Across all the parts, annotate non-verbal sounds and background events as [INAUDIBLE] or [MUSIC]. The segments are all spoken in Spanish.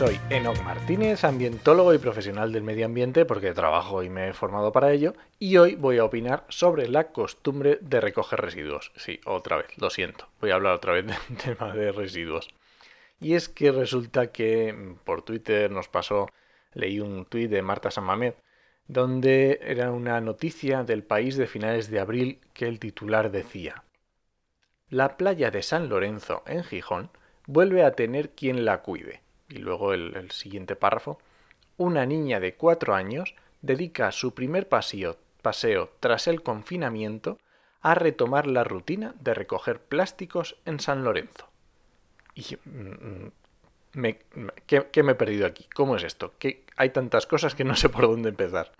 Soy Enoc Martínez, ambientólogo y profesional del medio ambiente porque trabajo y me he formado para ello y hoy voy a opinar sobre la costumbre de recoger residuos. Sí, otra vez, lo siento, voy a hablar otra vez [LAUGHS] del tema de residuos. Y es que resulta que mm, por Twitter nos pasó, leí un tuit de Marta Samamed, donde era una noticia del país de finales de abril que el titular decía La playa de San Lorenzo en Gijón vuelve a tener quien la cuide y luego el, siguiente párrafo, una niña de cuatro años dedica su primer paseo, paseo tras el confinamiento a retomar la rutina de recoger plásticos en San Lorenzo. Y mm, me, ¿qué, me he perdido aquí? ¿Cómo es esto? Hay tantas cosas que no sé por dónde empezar.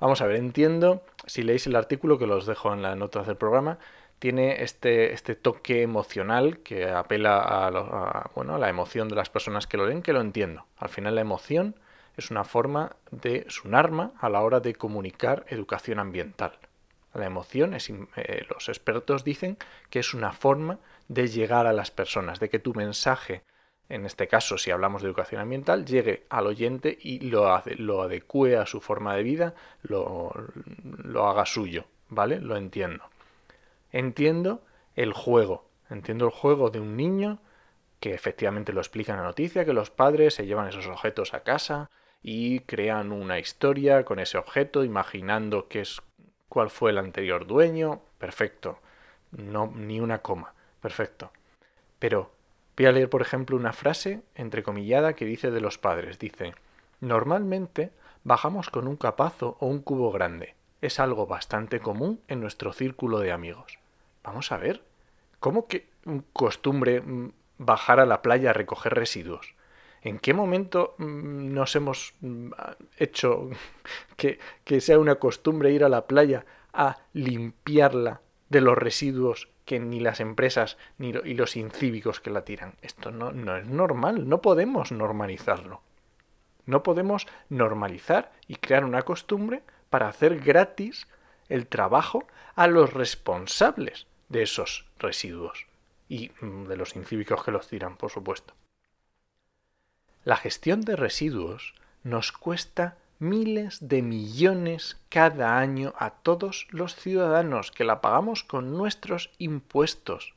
Vamos a ver, entiendo, si leéis el artículo que los dejo en las notas del programa, tiene este, este toque emocional que apela a, bueno, a la emoción de las personas que lo leen, que lo entiendo. Al final la emoción es una forma de, es un arma a la hora de comunicar educación ambiental. La emoción, es, eh, los expertos dicen que es una forma de llegar a las personas, de que tu mensaje, en este caso si hablamos de educación ambiental, llegue al oyente y lo, lo adecue a su forma de vida, lo, lo haga suyo, ¿vale? Lo entiendo entiendo el juego. Entiendo el juego de un niño que efectivamente lo explica en la noticia, que los padres se llevan esos objetos a casa y crean una historia con ese objeto, imaginando que es cuál fue el anterior dueño. Perfecto. No, ni una coma. Perfecto. Pero voy a leer, por ejemplo, una frase entrecomillada que dice de los padres. Dice, normalmente bajamos con un capazo o un cubo grande. Es algo bastante común en nuestro círculo de amigos. Vamos a ver. ¿Cómo que costumbre mm, bajar a la playa a recoger residuos? ¿En qué momento mm, nos hemos mm, hecho [LAUGHS] que, que, sea una costumbre ir a la playa a limpiarla de los residuos que ni las empresas ni los incívicos que la tiran? Esto no, no es normal, no podemos normalizarlo. No podemos normalizar y crear una costumbre para hacer gratis el trabajo a los responsables de esos residuos y mm, de los incívicos que los tiran, por supuesto. La gestión de residuos nos cuesta miles de millones cada año a todos los ciudadanos que la pagamos con nuestros impuestos.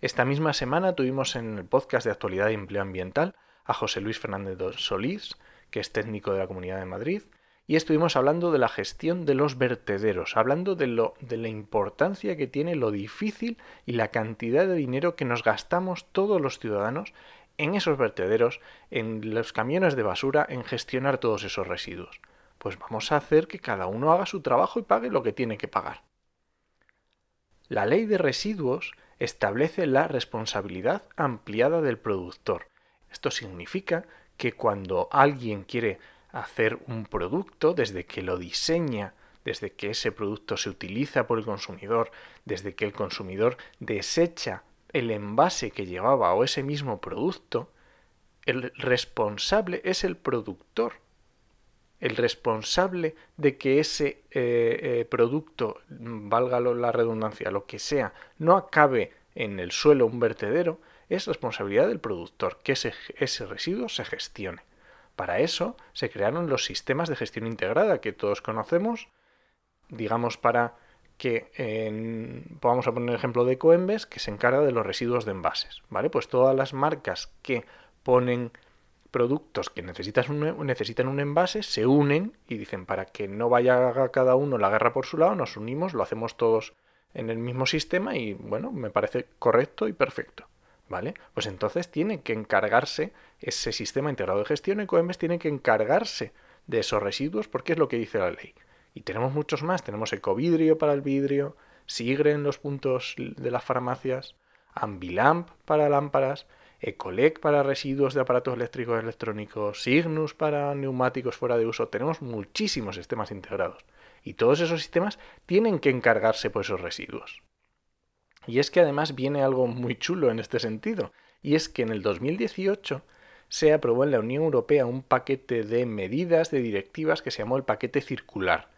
Esta misma semana tuvimos en el podcast de actualidad y empleo ambiental a José Luis Fernández Solís, que es técnico de la Comunidad de Madrid, y estuvimos hablando de la gestión de los vertederos, hablando de, lo, de la importancia que tiene lo difícil y la cantidad de dinero que nos gastamos todos los ciudadanos en esos vertederos, en los camiones de basura, en gestionar todos esos residuos. Pues vamos a hacer que cada uno haga su trabajo y pague lo que tiene que pagar. La ley de residuos establece la responsabilidad ampliada del productor. Esto significa que cuando alguien quiere hacer un producto desde que lo diseña, desde que ese producto se utiliza por el consumidor, desde que el consumidor desecha el envase que llevaba o ese mismo producto, el responsable es el productor. El responsable de que ese eh, eh, producto, valga la redundancia, lo que sea, no acabe en el suelo un vertedero, es responsabilidad del productor que ese residuo se gestione. Para eso se crearon los sistemas de gestión integrada que todos conocemos, digamos para que vamos a poner el ejemplo de Coembes, que se encarga de los residuos de envases, ¿vale? Pues todas las marcas que ponen productos que necesitan un, necesitan un envase se unen y dicen para que no vaya cada uno la guerra por su lado, nos unimos, lo hacemos todos en el mismo sistema y bueno, me parece correcto y perfecto. ¿Vale? Pues entonces tiene que encargarse ese sistema integrado de gestión, Ecoembes tiene que encargarse de esos residuos porque es lo que dice la ley. Y tenemos muchos más, tenemos ecovidrio para el vidrio, Sigre en los puntos de las farmacias, Ambilamp para lámparas, Ecolec para residuos de aparatos eléctricos electrónicos, Cygnus para neumáticos fuera de uso. Tenemos muchísimos sistemas integrados. Y todos esos sistemas tienen que encargarse por esos residuos. Y es que además viene algo muy chulo en este sentido. Y es que en el 2018 se aprobó en la Unión Europea un paquete de medidas, de directivas que se llamó el paquete circular.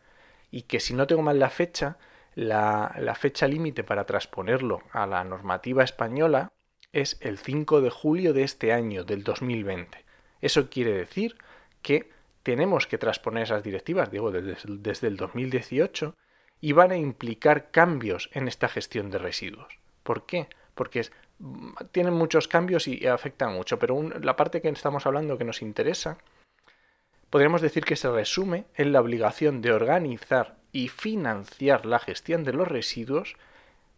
Y que si no tengo mal la fecha, la, fecha límite para transponerlo a la normativa española es el 5 de julio de este año, del 2020. Eso quiere decir que tenemos que transponer esas directivas, digo, desde el 2018, y van a implicar cambios en esta gestión de residuos. ¿Por qué? Porque es, tienen muchos cambios y afectan mucho, pero la parte que estamos hablando que nos interesa, podríamos decir que se resume en la obligación de organizar y financiar la gestión de los residuos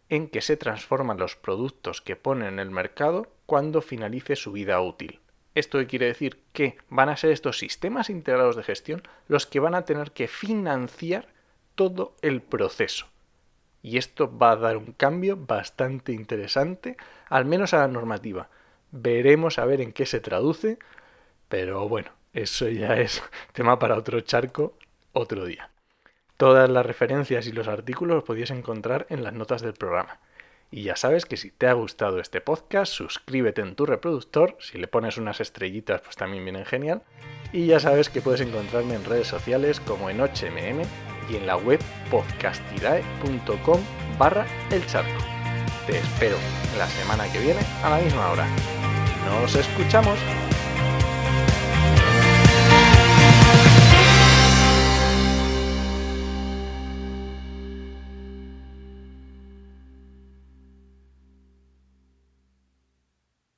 en que se transforman los productos que ponen en el mercado cuando finalice su vida útil. Esto quiere decir que van a ser estos sistemas integrados de gestión los que van a tener que financiar todo el proceso. Y esto va a dar un cambio bastante interesante, al menos a la normativa. Veremos a ver en qué se traduce, pero bueno, eso ya es [LAUGHS] tema para otro charco otro día. Todas las referencias y los artículos los podías encontrar en las notas del programa. Y ya sabes que si te ha gustado este podcast, suscríbete en tu reproductor. Si le pones unas estrellitas, pues también vienen genial. Y ya sabes que puedes encontrarme en redes sociales como en HMM y en la web podcastidae.com barra el charco. Te espero la semana que viene a la misma hora. ¡Nos escuchamos!